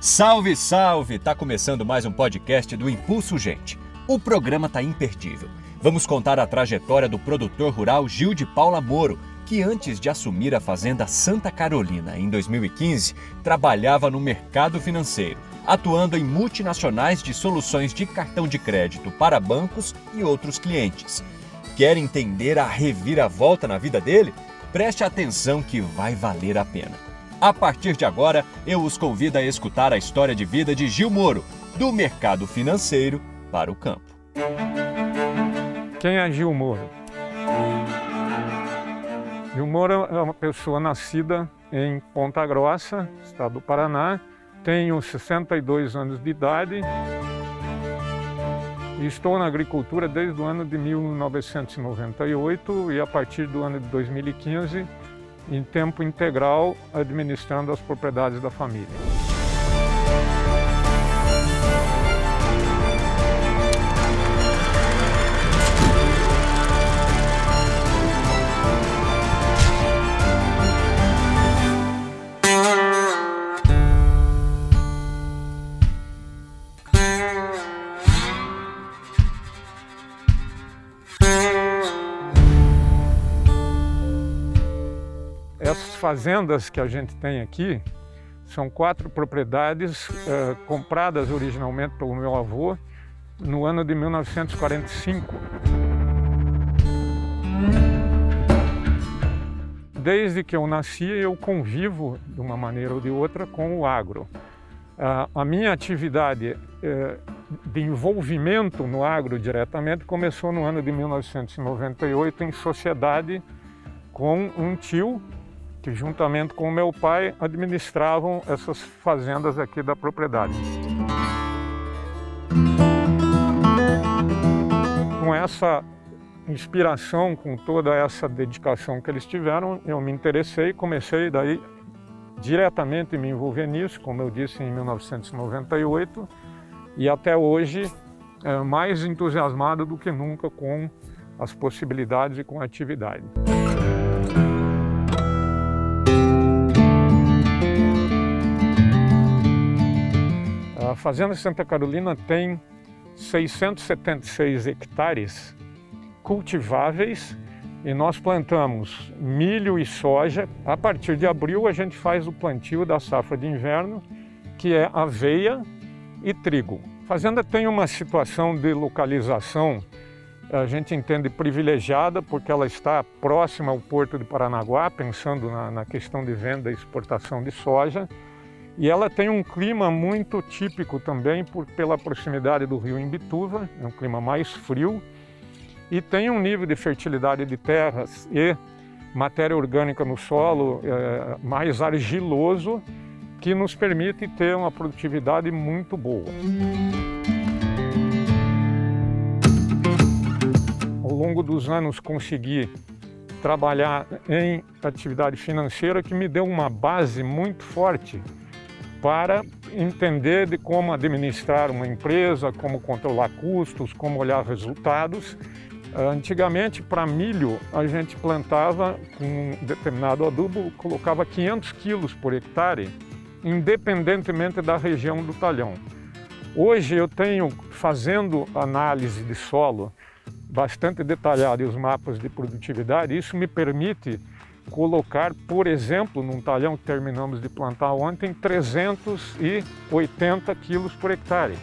Salve, salve! Tá começando mais um podcast do Impulso Gente. O programa tá imperdível. Vamos contar a trajetória do produtor rural Gil de Paula Moro, que antes de assumir a fazenda Santa Carolina em 2015, trabalhava no mercado financeiro, atuando em multinacionais de soluções de cartão de crédito para bancos e outros clientes. Quer entender a reviravolta na vida dele? Preste atenção que vai valer a pena. A partir de agora, eu os convido a escutar a história de vida de Gil Moro, do mercado financeiro para o campo. Quem é Gil Moro? Gil Moro é uma pessoa nascida em Ponta Grossa, estado do Paraná. Tenho 62 anos de idade estou na agricultura desde o ano de 1998 e a partir do ano de 2015 em tempo integral administrando as propriedades da família. Fazendas que a gente tem aqui são quatro propriedades uh, compradas originalmente pelo meu avô no ano de 1945. Desde que eu nasci, eu convivo de uma maneira ou de outra com o agro. A minha atividade uh, de envolvimento no agro diretamente começou no ano de 1998 em sociedade com um tio que juntamente com meu pai administravam essas fazendas aqui da propriedade. Com essa inspiração, com toda essa dedicação que eles tiveram, eu me interessei e comecei daí diretamente me envolver nisso, como eu disse em 1998, e até hoje é, mais entusiasmado do que nunca com as possibilidades e com a atividade. Fazenda Santa Carolina tem 676 hectares cultiváveis e nós plantamos milho e soja. A partir de abril a gente faz o plantio da safra de inverno, que é aveia e trigo. A fazenda tem uma situação de localização, a gente entende privilegiada, porque ela está próxima ao porto de Paranaguá, pensando na, na questão de venda e exportação de soja. E ela tem um clima muito típico também por, pela proximidade do rio Imbituva, é um clima mais frio, e tem um nível de fertilidade de terras e matéria orgânica no solo é, mais argiloso, que nos permite ter uma produtividade muito boa. Ao longo dos anos consegui trabalhar em atividade financeira que me deu uma base muito forte para entender de como administrar uma empresa, como controlar custos, como olhar resultados. Antigamente, para milho, a gente plantava com um determinado adubo, colocava 500 quilos por hectare, independentemente da região do talhão. Hoje eu tenho, fazendo análise de solo bastante detalhada e os mapas de produtividade, isso me permite colocar, por exemplo, num talhão que terminamos de plantar ontem, 380 quilos por hectare,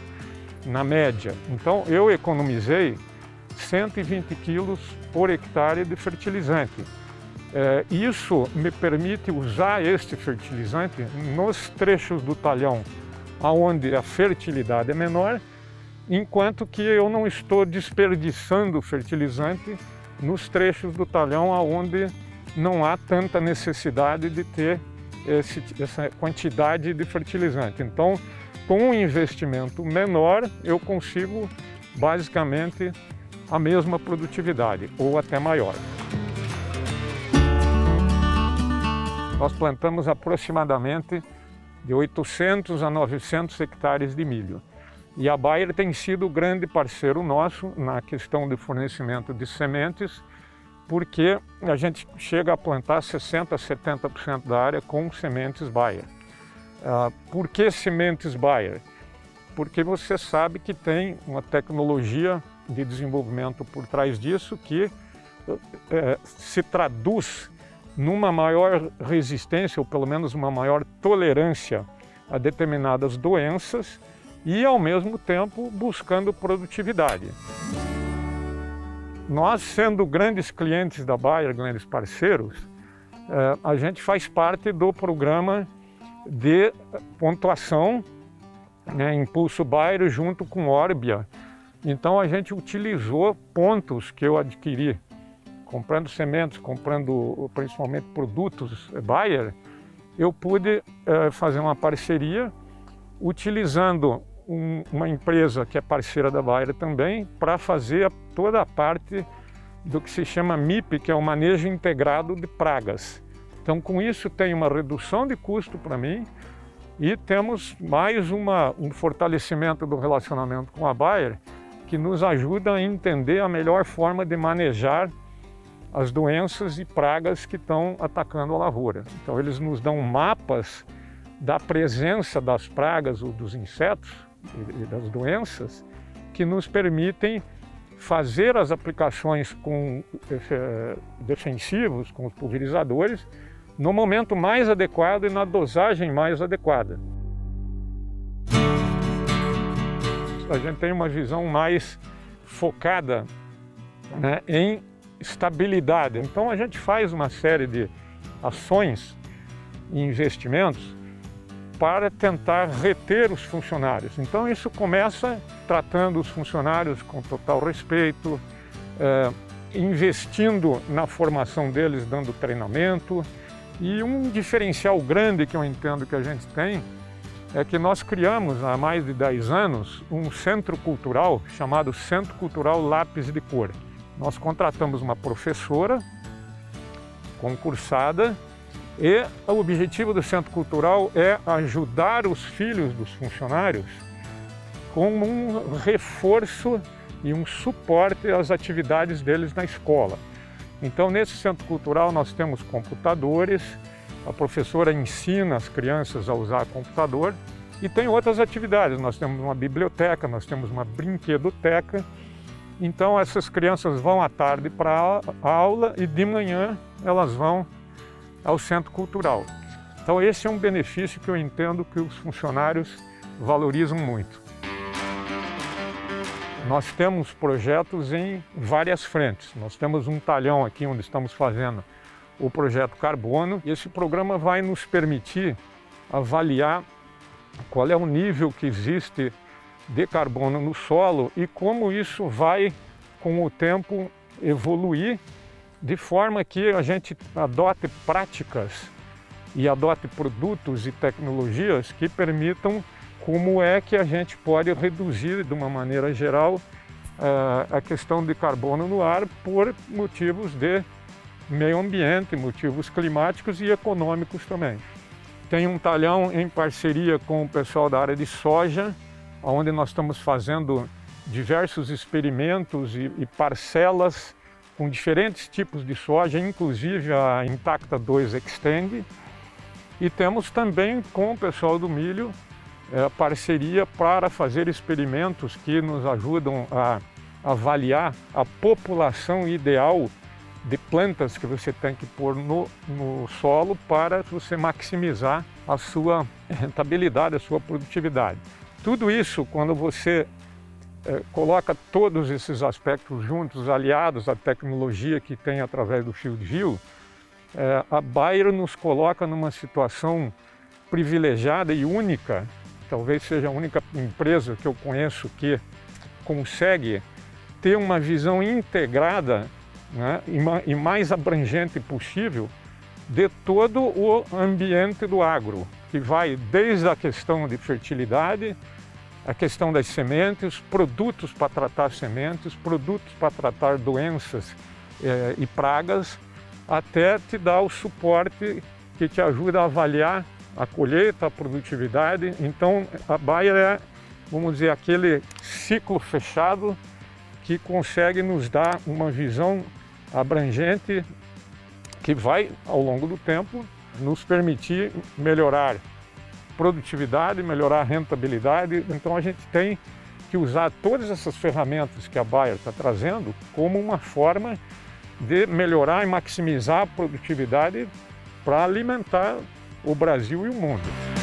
na média. Então eu economizei 120 quilos por hectare de fertilizante. É, isso me permite usar este fertilizante nos trechos do talhão onde a fertilidade é menor, enquanto que eu não estou desperdiçando fertilizante nos trechos do talhão onde não há tanta necessidade de ter esse, essa quantidade de fertilizante. Então, com um investimento menor, eu consigo basicamente a mesma produtividade ou até maior. Nós plantamos aproximadamente de 800 a 900 hectares de milho. E a Bayer tem sido grande parceiro nosso na questão de fornecimento de sementes porque a gente chega a plantar 60%, 70% da área com sementes Bayer. Uh, por que sementes Bayer? Porque você sabe que tem uma tecnologia de desenvolvimento por trás disso que é, se traduz numa maior resistência, ou pelo menos uma maior tolerância a determinadas doenças e, ao mesmo tempo, buscando produtividade. Nós, sendo grandes clientes da Bayer, grandes parceiros, é, a gente faz parte do programa de pontuação né, Impulso Bayer junto com Orbia. Então a gente utilizou pontos que eu adquiri comprando sementes, comprando principalmente produtos Bayer, eu pude eh, fazer uma parceria utilizando um, uma empresa que é parceira da Bayer também para fazer toda a parte do que se chama MIP, que é o manejo integrado de pragas. Então, com isso, tem uma redução de custo para mim e temos mais uma, um fortalecimento do relacionamento com a Bayer que nos ajuda a entender a melhor forma de manejar as doenças e pragas que estão atacando a lavoura. Então, eles nos dão mapas da presença das pragas ou dos insetos e das doenças que nos permitem fazer as aplicações com eh, defensivos, com os pulverizadores, no momento mais adequado e na dosagem mais adequada. A gente tem uma visão mais focada né, em estabilidade. Então a gente faz uma série de ações e investimentos para tentar reter os funcionários. Então isso começa tratando os funcionários com total respeito, é, investindo na formação deles, dando treinamento. E um diferencial grande que eu entendo que a gente tem é que nós criamos há mais de 10 anos um centro cultural chamado Centro Cultural Lápis de Cor. Nós contratamos uma professora concursada e o objetivo do Centro Cultural é ajudar os filhos dos funcionários com um reforço e um suporte às atividades deles na escola. Então, nesse centro cultural, nós temos computadores, a professora ensina as crianças a usar computador e tem outras atividades. Nós temos uma biblioteca, nós temos uma brinquedoteca então essas crianças vão à tarde para a aula e de manhã elas vão ao centro cultural. Então esse é um benefício que eu entendo que os funcionários valorizam muito. Nós temos projetos em várias frentes. Nós temos um talhão aqui onde estamos fazendo o projeto Carbono. Esse programa vai nos permitir avaliar qual é o nível que existe de carbono no solo e como isso vai, com o tempo, evoluir de forma que a gente adote práticas e adote produtos e tecnologias que permitam como é que a gente pode reduzir de uma maneira geral eh, a questão de carbono no ar por motivos de meio ambiente, motivos climáticos e econômicos também. Tem um talhão em parceria com o pessoal da área de soja, onde nós estamos fazendo diversos experimentos e, e parcelas com diferentes tipos de soja, inclusive a Intacta 2 Extend. E temos também com o pessoal do milho é, parceria para fazer experimentos que nos ajudam a avaliar a população ideal de plantas que você tem que pôr no, no solo para você maximizar a sua rentabilidade, a sua produtividade. Tudo isso, quando você coloca todos esses aspectos juntos, aliados à tecnologia que tem através do Field View, é, a Bayer nos coloca numa situação privilegiada e única, talvez seja a única empresa que eu conheço que consegue ter uma visão integrada né, e mais abrangente possível de todo o ambiente do agro, que vai desde a questão de fertilidade, a questão das sementes, produtos para tratar sementes, produtos para tratar doenças eh, e pragas, até te dar o suporte que te ajuda a avaliar a colheita, a produtividade. Então, a Bayer é, vamos dizer, aquele ciclo fechado que consegue nos dar uma visão abrangente que vai, ao longo do tempo, nos permitir melhorar produtividade, melhorar a rentabilidade. Então a gente tem que usar todas essas ferramentas que a Bayer está trazendo como uma forma de melhorar e maximizar a produtividade para alimentar o Brasil e o mundo.